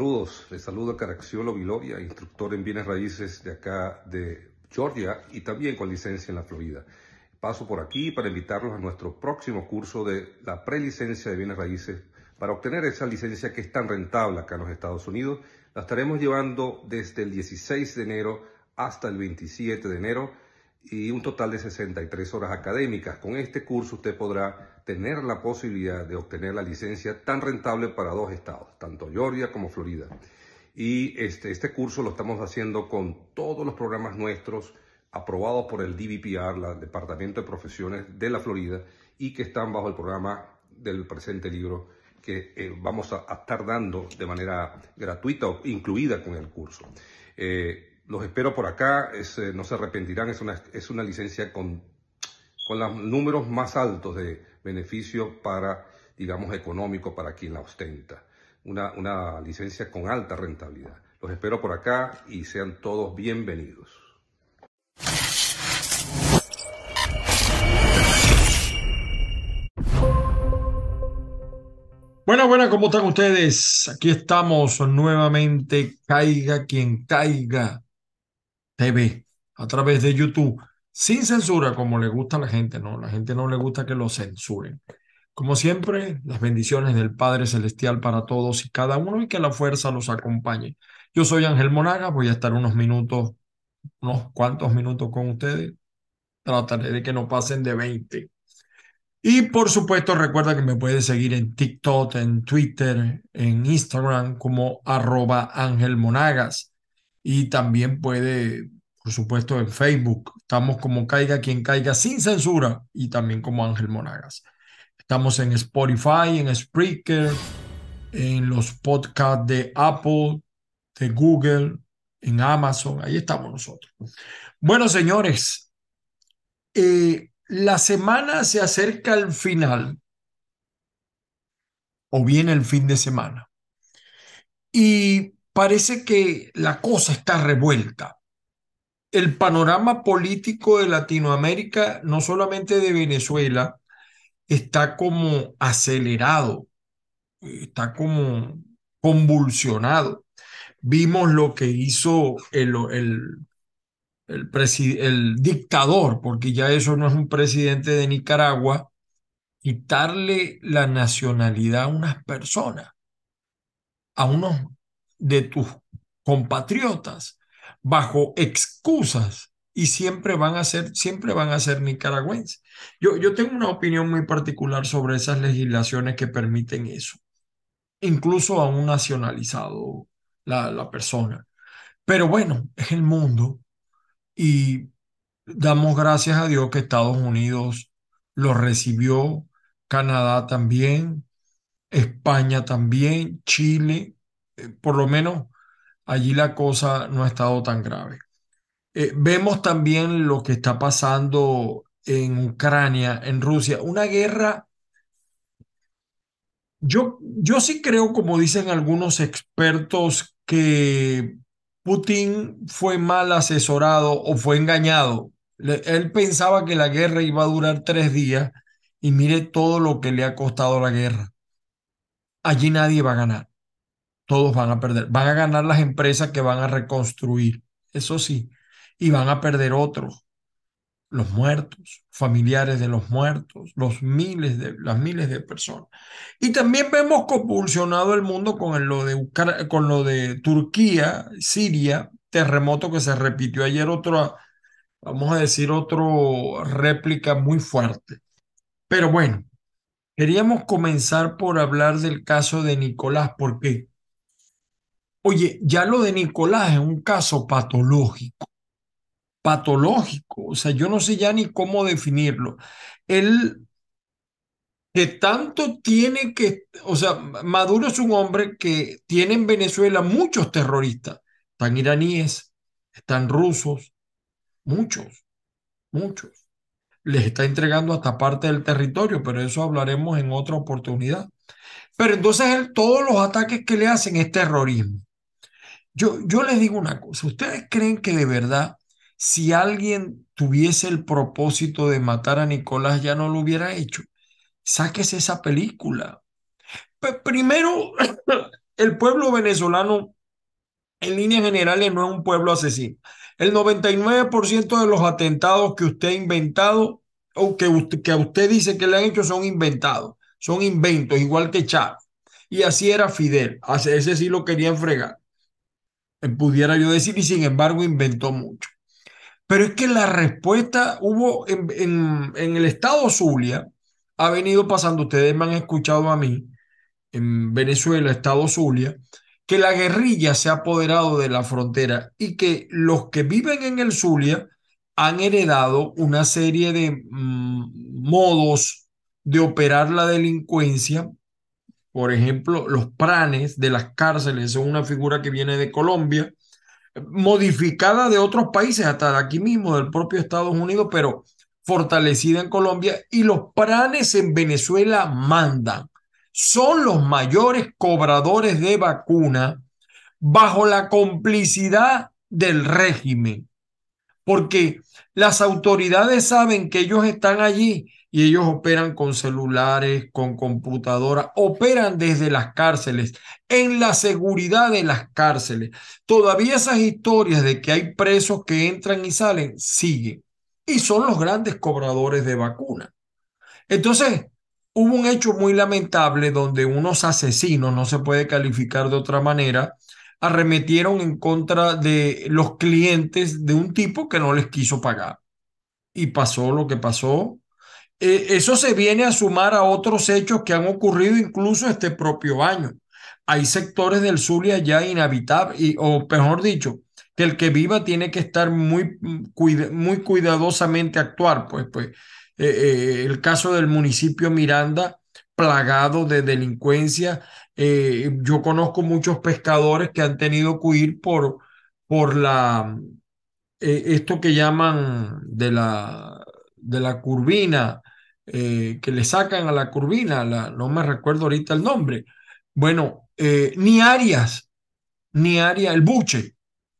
Saludos. Les saludo a Caraxiolo Viloria, instructor en bienes raíces de acá de Georgia y también con licencia en la Florida. Paso por aquí para invitarlos a nuestro próximo curso de la prelicencia de bienes raíces para obtener esa licencia que es tan rentable acá en los Estados Unidos. La estaremos llevando desde el 16 de enero hasta el 27 de enero y un total de 63 horas académicas. Con este curso usted podrá tener la posibilidad de obtener la licencia tan rentable para dos estados, tanto Georgia como Florida. Y este, este curso lo estamos haciendo con todos los programas nuestros aprobados por el DBPR, el Departamento de Profesiones de la Florida, y que están bajo el programa del presente libro que eh, vamos a, estar dando de manera gratuita o incluida con el curso. Eh, los espero por acá, eh, no se arrepentirán, es una, es una licencia con, con los números más altos de beneficio para, digamos, económico para quien la ostenta. Una, una licencia con alta rentabilidad. Los espero por acá y sean todos bienvenidos. Bueno, bueno, ¿cómo están ustedes? Aquí estamos nuevamente, caiga quien caiga TV a través de YouTube, sin censura, como le gusta a la gente, ¿no? La gente no le gusta que lo censuren. Como siempre, las bendiciones del Padre Celestial para todos y cada uno y que la fuerza los acompañe. Yo soy Ángel Monaga, voy a estar unos minutos, unos cuantos minutos con ustedes. Trataré de que no pasen de 20. Y por supuesto, recuerda que me puedes seguir en TikTok, en Twitter, en Instagram como arroba Ángel Monagas y también puede, por supuesto, en Facebook. Estamos como Caiga quien caiga sin censura y también como Ángel Monagas. Estamos en Spotify, en Spreaker, en los podcasts de Apple, de Google, en Amazon. Ahí estamos nosotros. Bueno, señores, eh, la semana se acerca al final o viene el fin de semana. Y parece que la cosa está revuelta. El panorama político de Latinoamérica, no solamente de Venezuela, está como acelerado, está como convulsionado. Vimos lo que hizo el, el, el, el dictador, porque ya eso no es un presidente de Nicaragua, quitarle la nacionalidad a unas personas, a unos de tus compatriotas bajo excusas y siempre van a ser, siempre van a ser nicaragüenses. Yo, yo tengo una opinión muy particular sobre esas legislaciones que permiten eso, incluso a un nacionalizado la, la persona. Pero bueno, es el mundo y damos gracias a Dios que Estados Unidos lo recibió, Canadá también, España también, Chile, por lo menos allí la cosa no ha estado tan grave. Eh, vemos también lo que está pasando en Ucrania, en Rusia, una guerra. Yo, yo sí creo, como dicen algunos expertos, que Putin fue mal asesorado o fue engañado. él pensaba que la guerra iba a durar tres días y mire todo lo que le ha costado la guerra. Allí nadie va a ganar todos van a perder. Van a ganar las empresas que van a reconstruir, eso sí, y van a perder otros, los muertos, familiares de los muertos, los miles de, las miles de personas. Y también vemos convulsionado el mundo con lo de, con lo de Turquía, Siria, terremoto que se repitió ayer, otro, vamos a decir, otro réplica muy fuerte. Pero bueno, queríamos comenzar por hablar del caso de Nicolás, porque Oye, ya lo de Nicolás es un caso patológico, patológico, o sea, yo no sé ya ni cómo definirlo. Él, que tanto tiene que, o sea, Maduro es un hombre que tiene en Venezuela muchos terroristas, están iraníes, están rusos, muchos, muchos. Les está entregando hasta parte del territorio, pero eso hablaremos en otra oportunidad. Pero entonces él, todos los ataques que le hacen es terrorismo. Yo, les digo una cosa, ¿ustedes creen que de verdad si alguien tuviese el propósito de matar a Nicolás ya no lo hubiera hecho? Sáquese esa película. primero, el pueblo venezolano en líneas generales no es un pueblo asesino. El 99% de los atentados que usted ha inventado o que, usted, que usted dice que le han hecho son inventados, son inventos, igual que Chávez. Y así era Fidel, ese sí lo querían fregar, pudiera yo decir, y sin embargo inventó mucho. Pero es que la respuesta hubo en, en, en el estado Zulia, ha venido pasando, ustedes me han escuchado a mí, en Venezuela, estado Zulia, que la guerrilla se ha apoderado de la frontera y que los que viven en el Zulia han heredado una serie de mm, modos de operar la delincuencia. Por ejemplo, los pranes de las cárceles son una figura que viene de Colombia, modificada de otros países, hasta de aquí mismo, del propio Estados Unidos, pero fortalecida en Colombia. Y los pranes en Venezuela mandan son los mayores cobradores de vacuna bajo la complicidad del régimen, porque las autoridades saben que ellos están allí y ellos operan con celulares, con computadoras, operan desde las cárceles, en la seguridad de las cárceles. Todavía esas historias de que hay presos que entran y salen siguen y son los grandes cobradores de vacuna. Entonces, hubo un hecho muy lamentable donde unos asesinos, no se puede calificar de otra manera, arremetieron en contra de los clientes de un tipo que no les quiso pagar. Y pasó lo que pasó. Eh, eso se viene a sumar a otros hechos que han ocurrido incluso este propio año. Hay sectores del Zulia ya inhabitables, o mejor dicho, que el que viva tiene que estar muy, muy cuidadosamente actuar, pues, pues eh, eh, el caso del municipio Miranda, plagado de delincuencia. Yo conozco muchos pescadores que han tenido que huir por, por la, esto que llaman de la, de la curvina, que le sacan a la curvina, la, no me recuerdo ahorita el nombre. Bueno, ni Arias, ni Arias, el buche,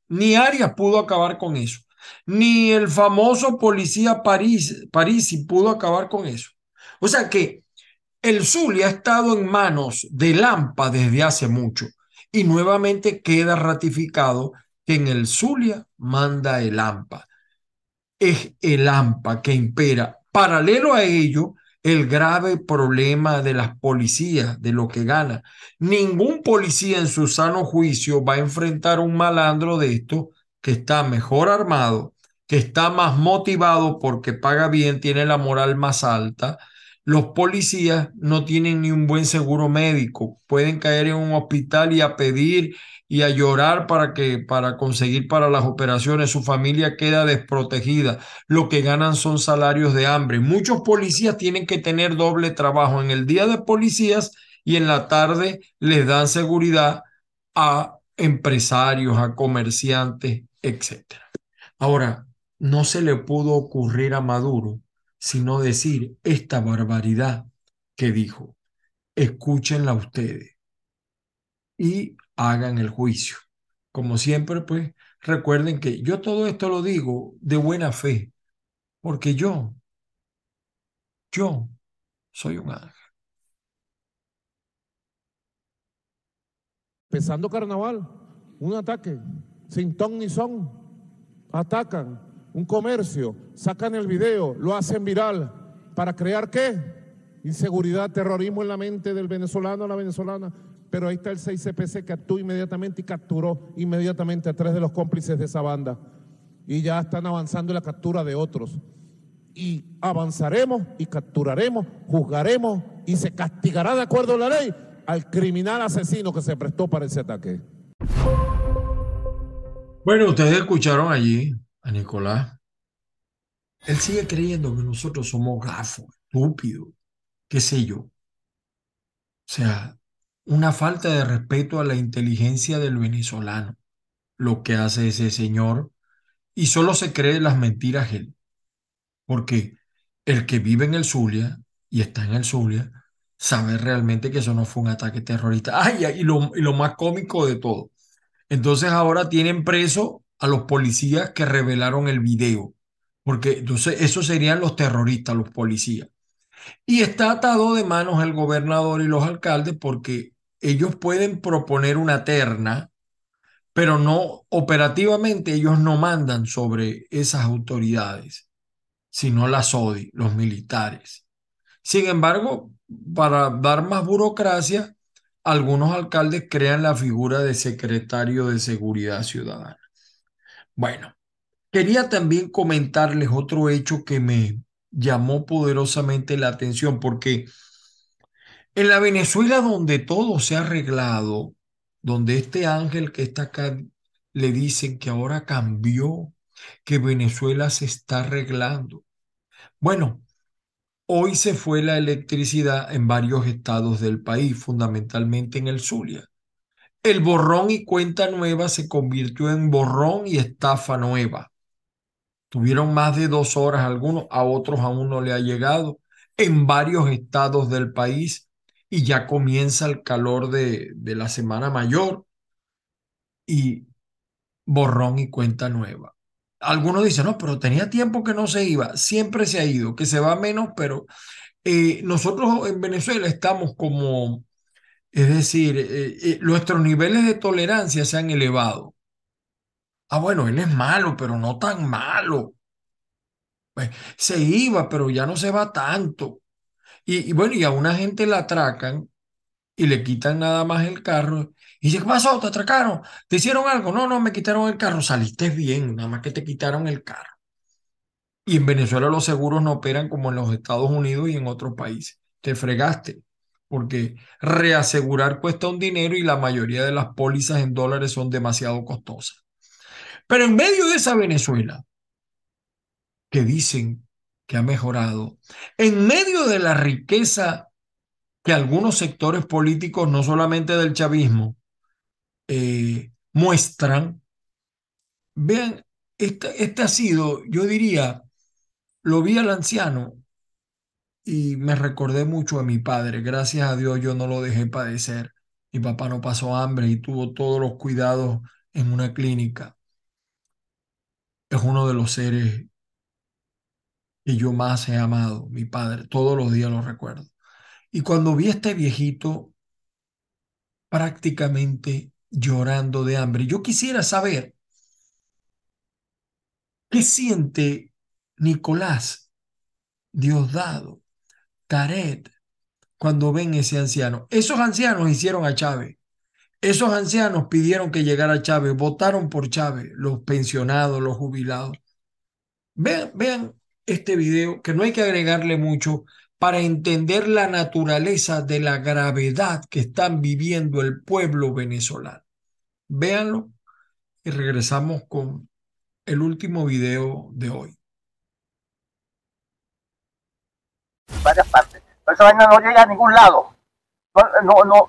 ni Arias pudo acabar con eso ni el famoso policía París, Parisi pudo acabar con eso. O sea que el Zulia ha estado en manos de Lampa desde hace mucho y nuevamente queda ratificado que en el Zulia manda el AMPA. Es el AMPA que impera. Paralelo a ello, el grave problema de las policías, de lo que gana. Ningún policía en su sano juicio va a enfrentar un malandro de esto que está mejor armado, que está más motivado porque paga bien, tiene la moral más alta. Los policías no tienen ni un buen seguro médico, pueden caer en un hospital y a pedir y a llorar para que para conseguir para las operaciones, su familia queda desprotegida. Lo que ganan son salarios de hambre. Muchos policías tienen que tener doble trabajo en el día de policías y en la tarde les dan seguridad a empresarios, a comerciantes, etc. Ahora, no se le pudo ocurrir a Maduro sino decir esta barbaridad que dijo. Escúchenla ustedes y hagan el juicio. Como siempre, pues recuerden que yo todo esto lo digo de buena fe, porque yo, yo soy un ángel. Empezando carnaval, un ataque sin ton ni son, atacan un comercio, sacan el video, lo hacen viral, ¿para crear qué? Inseguridad, terrorismo en la mente del venezolano, la venezolana. Pero ahí está el 6CPC que actuó inmediatamente y capturó inmediatamente a tres de los cómplices de esa banda. Y ya están avanzando en la captura de otros. Y avanzaremos y capturaremos, juzgaremos y se castigará de acuerdo a la ley al criminal asesino que se prestó para ese ataque. Bueno, ustedes escucharon allí a Nicolás. Él sigue creyendo que nosotros somos gafos, estúpidos, qué sé yo. O sea, una falta de respeto a la inteligencia del venezolano, lo que hace ese señor, y solo se cree las mentiras él. Porque el que vive en el Zulia y está en el Zulia sabe realmente que eso no fue un ataque terrorista. Ay, y lo, y lo más cómico de todo. Entonces ahora tienen preso a los policías que revelaron el video, porque entonces esos serían los terroristas, los policías. Y está atado de manos el gobernador y los alcaldes porque ellos pueden proponer una terna, pero no operativamente ellos no mandan sobre esas autoridades, sino las ODI, los militares. Sin embargo, para dar más burocracia, algunos alcaldes crean la figura de secretario de Seguridad Ciudadana. Bueno, quería también comentarles otro hecho que me llamó poderosamente la atención, porque en la Venezuela donde todo se ha arreglado, donde este ángel que está acá le dicen que ahora cambió, que Venezuela se está arreglando. Bueno, hoy se fue la electricidad en varios estados del país, fundamentalmente en el Zulia. El borrón y cuenta nueva se convirtió en borrón y estafa nueva. Tuvieron más de dos horas algunos, a otros aún no le ha llegado. En varios estados del país y ya comienza el calor de, de la Semana Mayor y borrón y cuenta nueva. Algunos dicen, no, pero tenía tiempo que no se iba, siempre se ha ido, que se va menos, pero eh, nosotros en Venezuela estamos como, es decir, eh, eh, nuestros niveles de tolerancia se han elevado. Ah, bueno, él es malo, pero no tan malo. Pues, se iba, pero ya no se va tanto. Y, bueno, y a una gente la atracan y le quitan nada más el carro. Y dice, ¿qué pasó? ¿Te atracaron? ¿Te hicieron algo? No, no, me quitaron el carro. Saliste bien, nada más que te quitaron el carro. Y en Venezuela los seguros no operan como en los Estados Unidos y en otros países. Te fregaste, porque reasegurar cuesta un dinero y la mayoría de las pólizas en dólares son demasiado costosas. Pero en medio de esa Venezuela, que dicen que ha mejorado, en medio de la riqueza que algunos sectores políticos, no solamente del chavismo, eh, muestran, vean, este, este ha sido, yo diría, lo vi al anciano y me recordé mucho a mi padre. Gracias a Dios yo no lo dejé padecer. Mi papá no pasó hambre y tuvo todos los cuidados en una clínica. Es uno de los seres que yo más he amado, mi padre. Todos los días lo recuerdo. Y cuando vi a este viejito prácticamente llorando de hambre, yo quisiera saber qué siente Nicolás, Diosdado, Taret, cuando ven ese anciano. Esos ancianos hicieron a Chávez. Esos ancianos pidieron que llegara Chávez, votaron por Chávez, los pensionados, los jubilados. Vean, vean este video, que no hay que agregarle mucho para entender la naturaleza de la gravedad que están viviendo el pueblo venezolano. Véanlo y regresamos con el último video de hoy. Varias partes. Esa vaina no llega a ningún lado. No, no,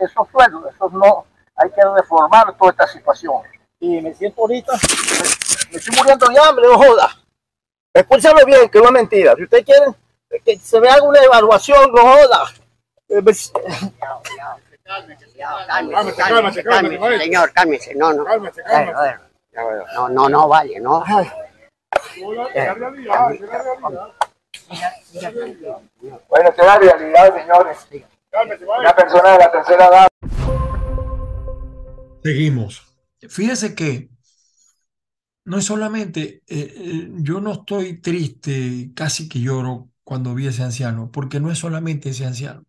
esos sueldos, esos no, hay que reformar toda esta situación. Y me siento ahorita, me, estoy muriendo de hambre, no joda. Escúchame bien, que no es mentira. Si ustedes quieren que se me haga una evaluación, no joda. Cálmese, cálmese, cálmese, señor, cálmese, no, no. Cálmese, cálmese. No, no, no vale, ¿no? Bueno, esta es la realidad, señores. Una persona de la tercera edad. Seguimos. Fíjese que no es solamente, eh, eh, yo no estoy triste, casi que lloro cuando vi ese anciano, porque no es solamente ese anciano,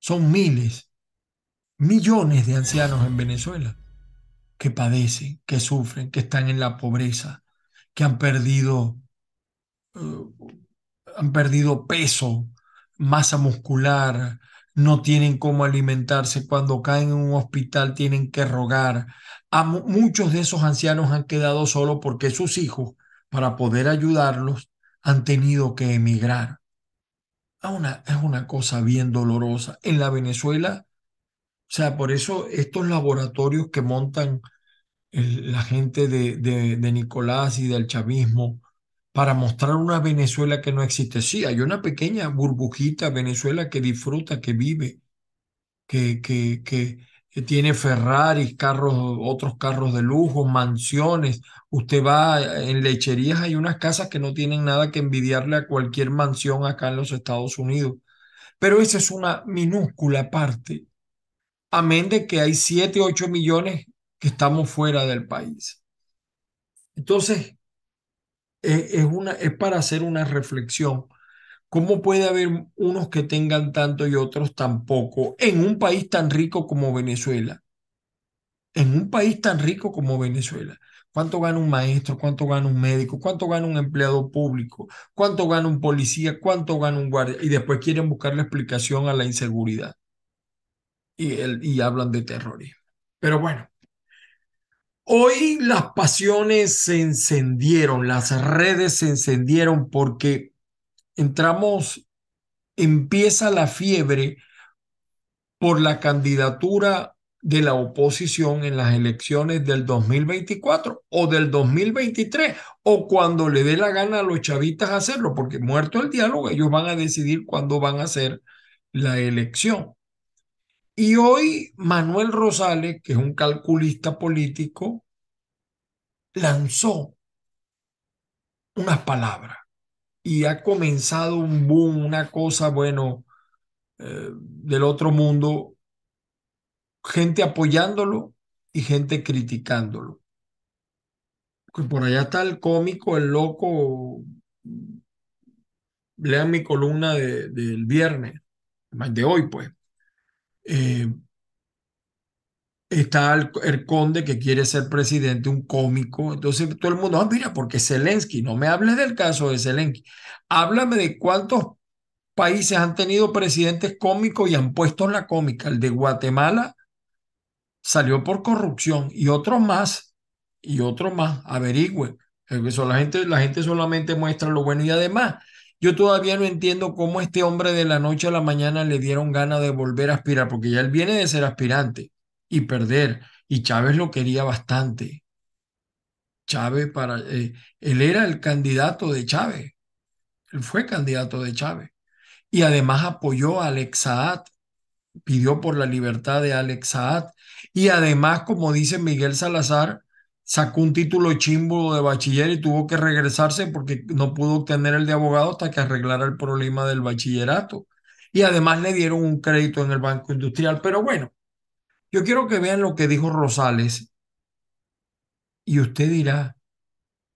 son miles, millones de ancianos en Venezuela que padecen, que sufren, que están en la pobreza, que han perdido, eh, han perdido peso, masa muscular, no tienen cómo alimentarse, cuando caen en un hospital tienen que rogar, muchos de esos ancianos han quedado solos porque sus hijos, para poder ayudarlos, han tenido que emigrar. Una, es una cosa bien dolorosa. En la Venezuela, o sea, por eso estos laboratorios que montan la gente de, de Nicolás y del chavismo para mostrar una Venezuela que no existe. Sí, hay una pequeña burbujita Venezuela que disfruta, que vive, que, que, que, tiene Ferraris, carros, otros carros de lujo, mansiones. Usted va en lecherías, hay unas casas que no tienen nada que envidiarle a cualquier mansión acá en los Estados Unidos. Pero esa es una minúscula parte amén de que hay 7, 8 millones que estamos fuera del país. Entonces, es, es, una, es para hacer una reflexión. ¿Cómo puede haber unos que tengan tanto y otros tan poco en un país tan rico como Venezuela? En un país tan rico como Venezuela. ¿Cuánto gana un maestro? ¿Cuánto gana un médico? ¿Cuánto gana un empleado público? ¿Cuánto gana un policía? ¿Cuánto gana un guardia? Y después quieren buscar la explicación a la inseguridad. Y, el, y hablan de terrorismo. Pero bueno, hoy las pasiones se encendieron, las redes se encendieron porque entramos, empieza la fiebre por la candidatura de la oposición en las elecciones del 2024 o del 2023 o cuando le dé la gana a los chavistas hacerlo, porque muerto el diálogo, ellos van a decidir cuándo van a hacer la elección. Y hoy Manuel Rosales, que es un calculista político, lanzó unas palabras y ha comenzado un boom, una cosa, bueno, eh, del otro mundo gente apoyándolo y gente criticándolo. Pues por allá está el cómico, el loco. Lean mi columna de, del viernes, de hoy, pues. Eh, está el, conde que quiere ser presidente, un cómico. Entonces todo el mundo, ah, mira, porque Zelensky, no me hables del caso de Zelensky. Háblame de cuántos países han tenido presidentes cómicos y han puesto la cómica. El de Guatemala salió por corrupción y otros más, y otros más, averigüe. La, la gente solamente muestra lo bueno y además yo todavía no entiendo cómo este hombre de la noche a la mañana le dieron ganas de volver a aspirar, porque ya él viene de ser aspirante y perder, y Chávez lo quería bastante. Chávez para, eh, él era el candidato de Chávez, él fue candidato de Chávez, y además apoyó a Alex Saad pidió por la libertad de Alex Saad y además, como dice Miguel Salazar, sacó un título chimbo de bachiller y tuvo que regresarse porque no pudo obtener el de abogado hasta que arreglara el problema del bachillerato. Y además le dieron un crédito en el Banco Industrial. Pero bueno, yo quiero que vean lo que dijo Rosales. Y usted dirá,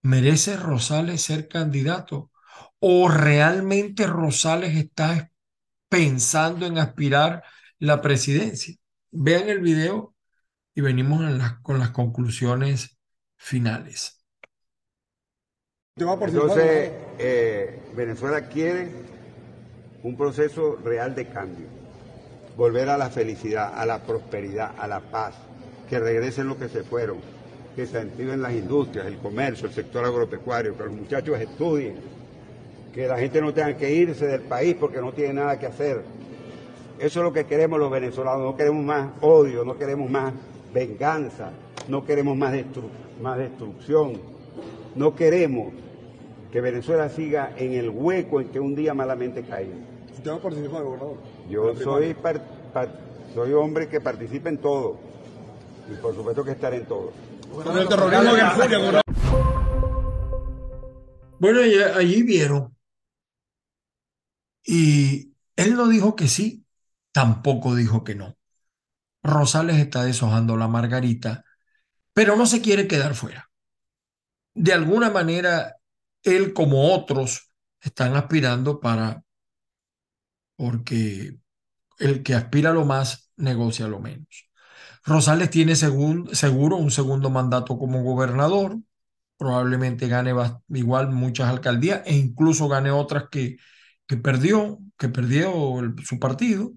¿merece Rosales ser candidato? ¿O realmente Rosales está pensando en aspirar la presidencia. Vean el video y venimos con las conclusiones finales. Entonces, eh, Venezuela quiere un proceso real de cambio, volver a la felicidad, a la prosperidad, a la paz, que regresen los que se fueron, que se activen las industrias, el comercio, el sector agropecuario, que los muchachos estudien, que la gente no tenga que irse del país porque no tiene nada que hacer, eso es lo que queremos los venezolanos. No queremos más odio, no queremos más venganza, no queremos más, más destrucción. No queremos que Venezuela siga en el hueco en que un día malamente cae. ¿Usted va a participar, gobernador? Yo soy, soy hombre que participa en todo. Y por supuesto que estaré en todo. Bueno, allí vieron. Y él no dijo que sí, tampoco dijo que no. Rosales está deshojando la margarita, pero no se quiere quedar fuera. De alguna manera, él como otros están aspirando para, porque el que aspira lo más negocia lo menos. Rosales tiene seguro un segundo mandato como gobernador, probablemente gane igual muchas alcaldías e incluso gane otras que, que perdió, que perdió su partido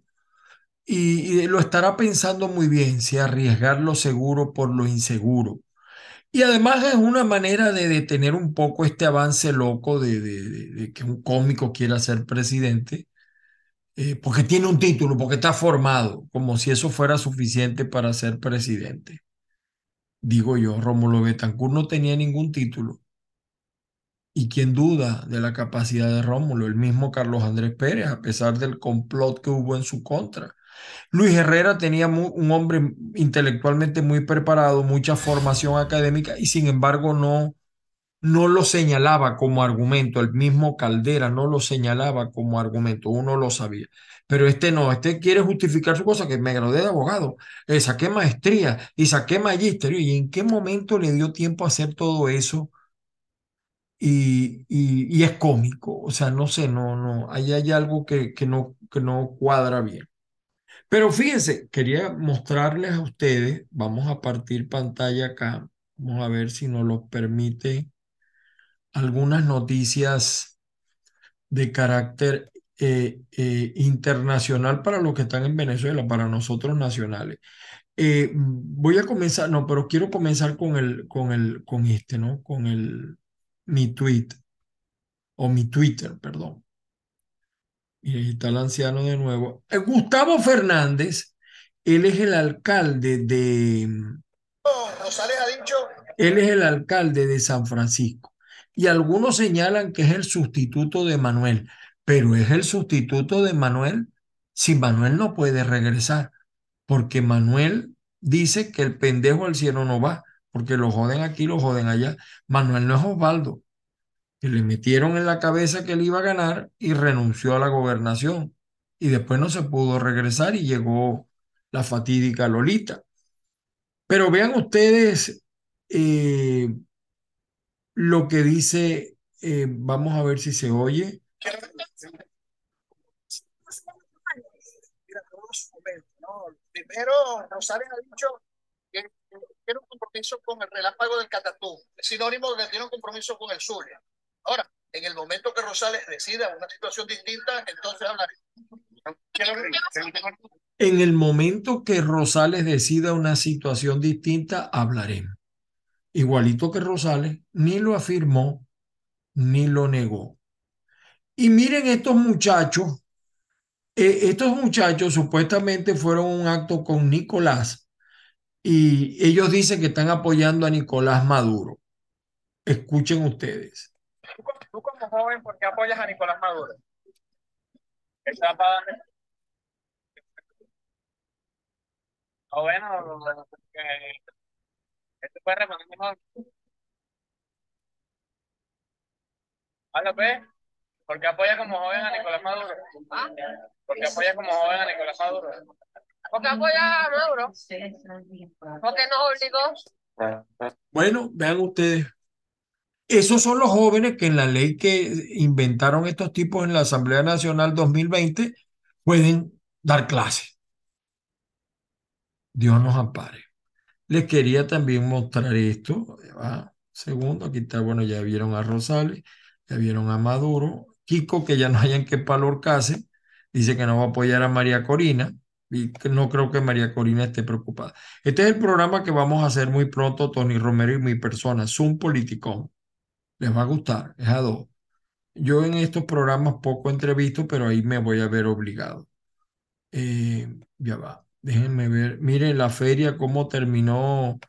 y, lo estará pensando muy bien si arriesgar lo seguro por lo inseguro. Y además es una manera de detener un poco este avance loco de, que un cómico quiera ser presidente, eh, porque tiene un título, porque está formado, como si eso fuera suficiente para ser presidente. Digo yo, Rómulo Betancourt no tenía ningún título. ¿Y quién duda de la capacidad de Rómulo? El mismo Carlos Andrés Pérez, a pesar del complot que hubo en su contra. Luis Herrera tenía un hombre intelectualmente muy preparado, mucha formación académica y sin embargo no, no lo señalaba como argumento, el mismo Caldera no lo señalaba como argumento, uno lo sabía. Pero este no, este quiere justificar su cosa, que me gradué de abogado, eh, saqué maestría y saqué magisterio. ¿Y en qué momento le dio tiempo a hacer todo eso? Y, y, es cómico, o sea, no sé, no, no, ahí hay algo que, que, no, que no cuadra bien. Pero fíjense, quería mostrarles a ustedes, vamos a partir pantalla acá, vamos a ver si nos lo permite algunas noticias de carácter eh, eh, internacional para los que están en Venezuela, para nosotros nacionales. Eh, voy a comenzar, no, pero quiero comenzar con el, con el, con este, ¿no? Con el, mi tweet, o mi Twitter, perdón. Y está el anciano de nuevo. Gustavo Fernández, él es el alcalde de... Rosales ha dicho... Él es el alcalde de San Francisco y algunos señalan que es el sustituto de Manuel, pero es el sustituto de Manuel si Manuel no puede regresar, porque Manuel dice que el pendejo al cielo no va, porque lo joden aquí, lo joden allá. Manuel no es Osvaldo, que le metieron en la cabeza que él iba a ganar y renunció a la gobernación. Y después no se pudo regresar y llegó la fatídica Lolita. Pero vean ustedes eh, lo que dice, eh, vamos a ver si se oye. Primero, Rosales ha dicho que tiene un compromiso con el relámpago del Catatú, es sinónimo de que tiene un compromiso con el Zulia. Ahora, en el momento que Rosales decida una situación distinta, entonces hablaré. En el momento que Rosales decida una situación distinta, hablaremos igualito que Rosales, ni lo afirmó ni lo negó. Y miren estos muchachos, eh, estos muchachos supuestamente fueron un acto con Nicolás y ellos dicen que están apoyando a Nicolás Maduro. Escuchen ustedes. Tú como joven, ¿por qué apoyas a Nicolás Maduro? Oh, bueno, este puede responder mejor. Hola, pues. ¿Por qué apoya como joven a Nicolás Maduro? ¿Ah? ¿Por qué apoya como joven a Nicolás Maduro? ¿Por qué apoya a Maduro? Porque nos obligó. Bueno, vean ustedes. Esos son los jóvenes que en la ley que inventaron estos tipos en la Asamblea Nacional 2020 pueden dar clase. Dios nos ampare. Les quería también mostrar esto. segundo, aquí está, bueno, ya vieron a Rosales, ya vieron a Maduro. Kiko, que ya no hayan que palorcase, dice que no va a apoyar a María Corina. Y no creo que María Corina esté preocupada. Este es el programa que vamos a hacer muy pronto, Tony Romero y mi persona, Zoom Politicón. Les va a gustar, es a dos. Yo en estos programas poco entrevisto, pero ahí me voy a ver obligado. Eh, ya va. Déjenme ver. Miren la feria, cómo terminó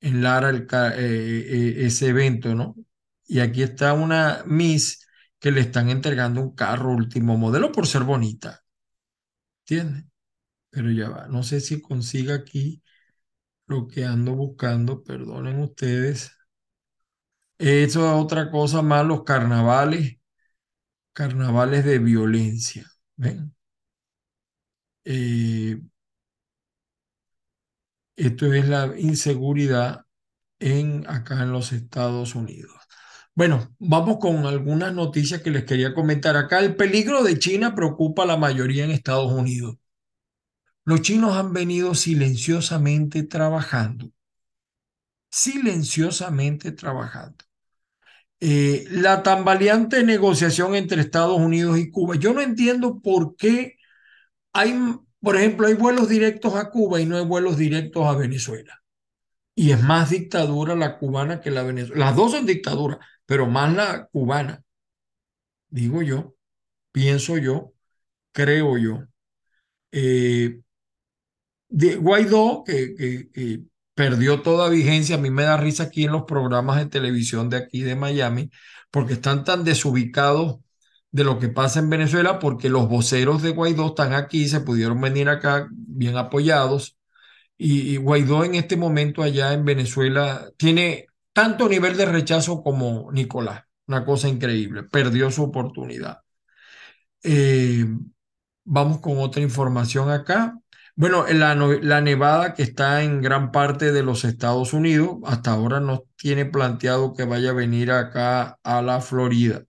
en Lara el, eh, eh, ese evento, ¿no? Y aquí está una Miss que le están entregando un carro último modelo por ser bonita. ¿Entiendes? Pero ya va. No sé si consiga aquí lo que ando buscando. Perdonen ustedes. Eso es otra cosa más, los carnavales. Carnavales de violencia. ¿Ven? Eh, esto es la inseguridad en, acá en los Estados Unidos. Bueno, vamos con algunas noticias que les quería comentar acá. El peligro de China preocupa a la mayoría en Estados Unidos. Los chinos han venido silenciosamente trabajando, silenciosamente trabajando. Eh, la tambaleante negociación entre Estados Unidos y Cuba. Yo no entiendo por qué hay por ejemplo, hay vuelos directos a Cuba y no hay vuelos directos a Venezuela. Y es más dictadura la cubana que la venezolana. Las dos son dictaduras, pero más la cubana. Digo yo, pienso yo, creo yo. Eh, Guaidó, que, que, perdió toda vigencia, a mí me da risa aquí en los programas de televisión de aquí de Miami, porque están tan desubicados de lo que pasa en Venezuela porque los voceros de Guaidó están aquí, se pudieron venir acá bien apoyados y, Guaidó en este momento allá en Venezuela tiene tanto nivel de rechazo como Nicolás. Una cosa increíble, perdió su oportunidad. Eh, vamos con otra información acá. Bueno, la, la, nevada que está en gran parte de los Estados Unidos, hasta ahora no tiene planteado que vaya a venir acá a la Florida,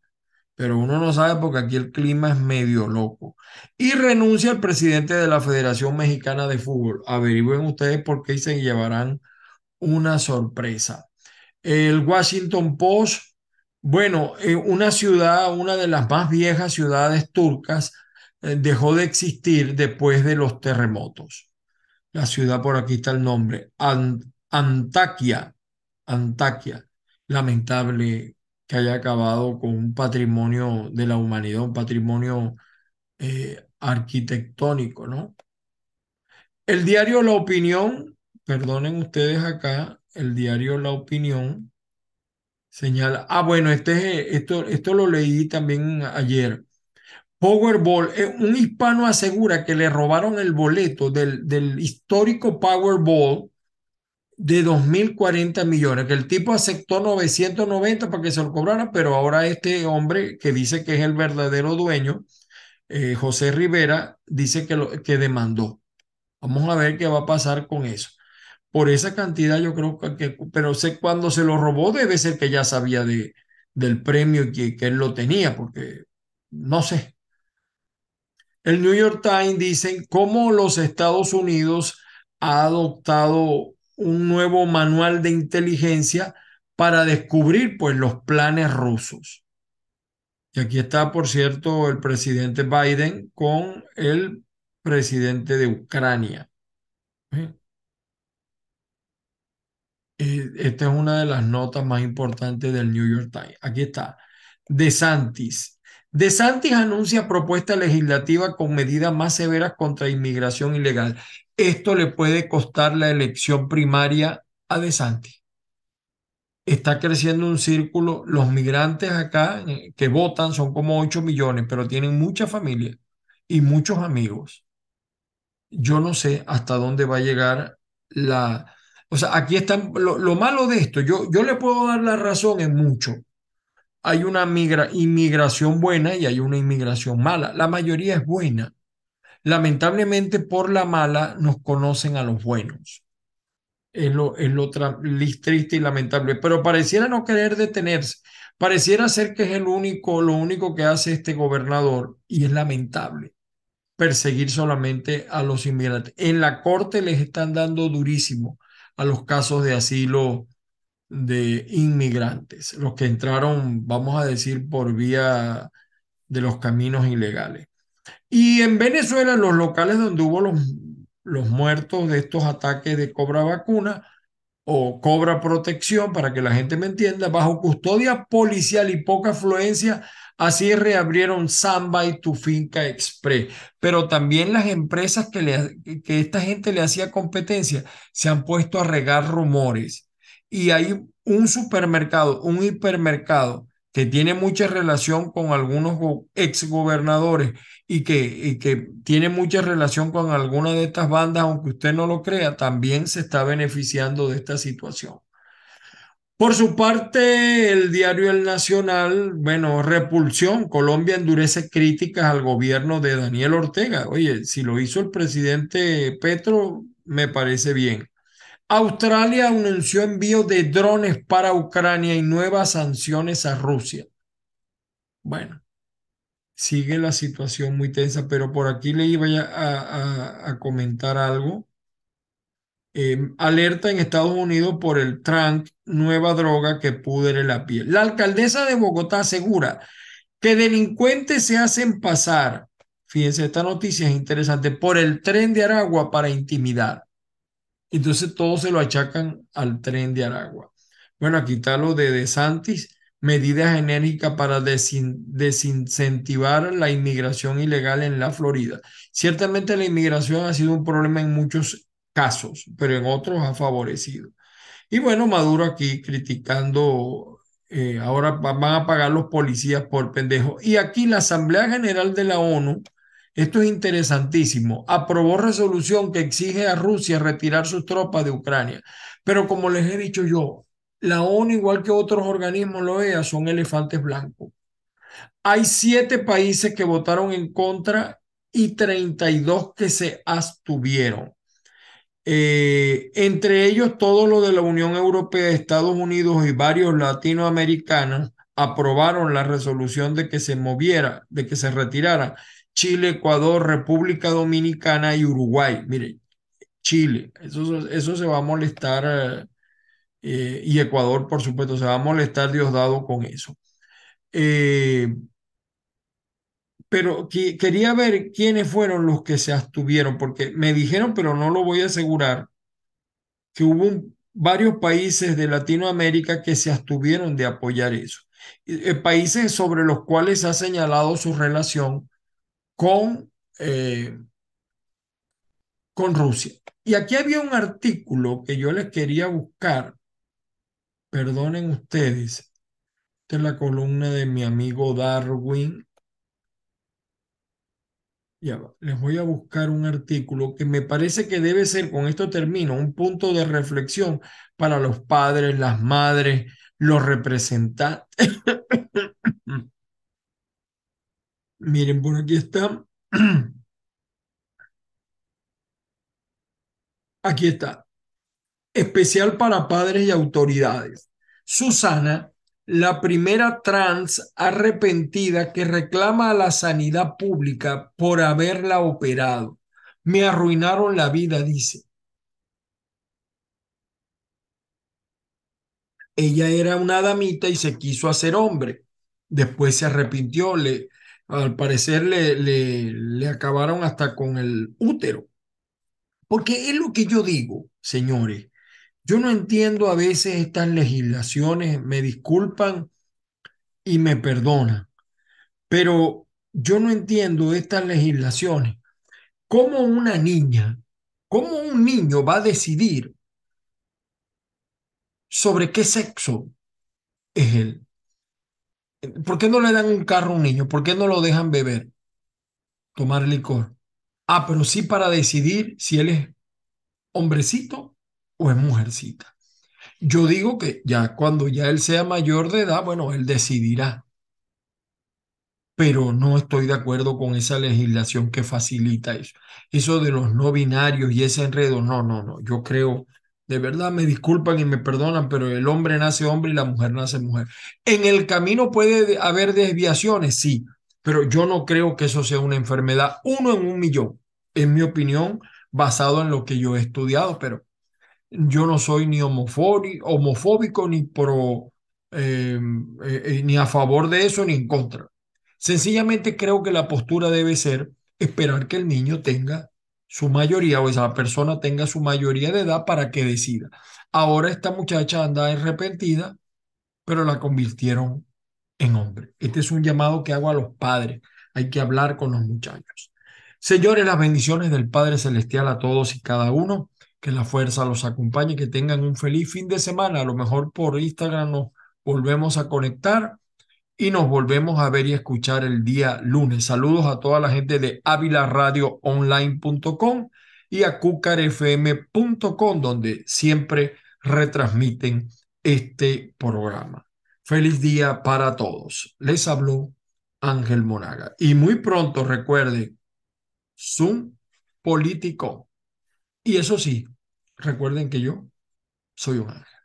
pero uno no sabe porque aquí el clima es medio loco. Y renuncia el presidente de la Federación Mexicana de Fútbol. Averigüen ustedes por qué se llevarán una sorpresa. El Washington Post, bueno, eh, una ciudad, una de las más viejas ciudades turcas, dejó de existir después de los terremotos. La ciudad, por aquí está el nombre, Antaquia, Antaquia. Lamentable que haya acabado con un patrimonio de la humanidad, un patrimonio eh, arquitectónico, ¿no? El diario La Opinión, perdonen ustedes acá, el diario La Opinión señala, ah, bueno, este, esto, esto lo leí también ayer. Powerball, eh, un hispano asegura que le robaron el boleto del, del histórico Powerball de 2.040 millones, que el tipo aceptó 990 para que se lo cobrara, pero ahora este hombre que dice que es el verdadero dueño, eh, José Rivera, dice que, lo, que demandó. Vamos a ver qué va a pasar con eso. Por esa cantidad yo creo que, pero sé cuando se lo robó debe ser que ya sabía de, del premio y que, que él lo tenía, porque no sé, el New York Times dice cómo los Estados Unidos ha adoptado un nuevo manual de inteligencia para descubrir pues los planes rusos. Y aquí está, por cierto, el presidente Biden con el presidente de Ucrania. ¿Eh? Esta es una de las notas más importantes del New York Times. Aquí está. De Santis de Santis anuncia propuesta legislativa con medidas más severas contra inmigración ilegal. Esto le puede costar la elección primaria a De Santis. Está creciendo un círculo. Los migrantes acá eh, que votan son como 8 millones, pero tienen mucha familia y muchos amigos. Yo no sé hasta dónde va a llegar la... O sea, aquí está lo, lo malo de esto. Yo, yo le puedo dar la razón en mucho hay una migra inmigración buena y hay una inmigración mala. La mayoría es buena. Lamentablemente por la mala nos conocen a los buenos. Es lo, es lo triste y lamentable. Pero pareciera no querer detenerse. Pareciera ser que es el único, lo único que hace este gobernador y es lamentable perseguir solamente a los inmigrantes. En la corte les están dando durísimo a los casos de asilo de inmigrantes, los que entraron, vamos a decir, por vía de los caminos ilegales. Y en Venezuela, los locales donde hubo los, los muertos de estos ataques de cobra vacuna o cobra protección, para que la gente me entienda, bajo custodia policial y poca afluencia, así reabrieron Samba y Tu Finca Express. Pero también las empresas que, le, que esta gente le hacía competencia se han puesto a regar rumores y hay un supermercado, un hipermercado que tiene mucha relación con algunos exgobernadores y que, y que tiene mucha relación con alguna de estas bandas, aunque usted no lo crea, también se está beneficiando de esta situación. Por su parte, el diario El Nacional, bueno, repulsión, Colombia endurece críticas al gobierno de Daniel Ortega. Oye, si lo hizo el presidente Petro, me parece bien. Australia anunció envío de drones para Ucrania y nuevas sanciones a Rusia. Bueno, sigue la situación muy tensa, pero por aquí le iba a, a, comentar algo. Em, alerta en Estados Unidos por el Trump, nueva droga que pudre la piel. La alcaldesa de Bogotá asegura que delincuentes se hacen pasar, fíjense, esta noticia es interesante, por el tren de Aragua para intimidar. Entonces todo se lo achacan al tren de Aragua. Bueno, aquí está lo de DeSantis, medidas enérgicas para desincentivar la inmigración ilegal en la Florida. Ciertamente la inmigración ha sido un problema en muchos casos, pero en otros ha favorecido. Y bueno, Maduro aquí criticando, eh, ahora van a pagar los policías por pendejo. Y aquí la Asamblea General de la ONU esto es interesantísimo. Aprobó resolución que exige a Rusia retirar sus tropas de Ucrania. Pero como les he dicho yo, la ONU, igual que otros organismos lo vean, son elefantes blancos. Hay siete países que votaron en contra y 32 que se abstuvieron. Eh, entre ellos todo lo de la Unión Europea, Estados Unidos y varios latinoamericanos aprobaron la resolución de que se moviera, de que se retirara Chile, Ecuador, República Dominicana y Uruguay. Mire, Chile, eso, eso se va a molestar eh, y Ecuador, por supuesto, se va a molestar Diosdado con eso. Eh, pero quería ver quiénes fueron los que se abstuvieron, porque me dijeron, pero no lo voy a asegurar, que hubo varios países de Latinoamérica que se abstuvieron de apoyar eso. Eh, países sobre los cuales ha señalado su relación con, eh, con Rusia. Y aquí había un artículo que yo les quería buscar, perdonen ustedes, esta es la columna de mi amigo Darwin, ya les voy a buscar un artículo que me parece que debe ser, con esto termino, un punto de reflexión para los padres, las madres, los representantes. Miren, por aquí está. Aquí está. Especial para padres y autoridades. Susana la primera trans arrepentida que reclama a la sanidad pública por haberla operado. Me arruinaron la vida, dice. Ella era una damita y se quiso hacer hombre. Después se arrepintió, le, al parecer le, le, le acabaron hasta con el útero. Porque es lo que yo digo, señores. Yo no entiendo a veces estas legislaciones, me disculpan y me perdonan, pero yo no entiendo estas legislaciones. ¿Cómo una niña, cómo un niño va a decidir sobre qué sexo es él? ¿Por qué no le dan un carro a un niño? ¿Por qué no lo dejan beber? Tomar licor. Ah, pero sí para decidir si él es hombrecito o es mujercita. Yo digo que ya cuando ya él sea mayor de edad, bueno, él decidirá. Pero no estoy de acuerdo con esa legislación que facilita eso. Eso de los no binarios y ese enredo, no, no, no. Yo creo, de verdad me disculpan y me perdonan, pero el hombre nace hombre y la mujer nace mujer. En el camino puede haber desviaciones, sí, pero yo no creo que eso sea una enfermedad, uno en un millón, en mi opinión, basado en lo que yo he estudiado, pero yo no soy ni homofóbico, ni pro, em, eh, eh, ni a favor de eso ni en contra. Sencillamente creo que la postura debe ser esperar que el niño tenga su mayoría o esa persona tenga su mayoría de edad para que decida. Ahora esta muchacha anda arrepentida, pero la convirtieron en hombre. Este es un llamado que hago a los padres. Hay que hablar con los muchachos. Señores, las bendiciones del Padre Celestial a todos y cada uno que la fuerza los acompañe, que tengan un feliz fin de semana. A lo mejor por Instagram nos volvemos a conectar y nos volvemos a ver y escuchar el día lunes. Saludos a toda la gente de avilaradioonline.com y a cucarfm.com, donde siempre retransmiten este programa. Feliz día para todos. Les habló Ángel Monaga. Y muy pronto recuerde, Zoom político. Y eso sí, recuerden que yo soy un ángel.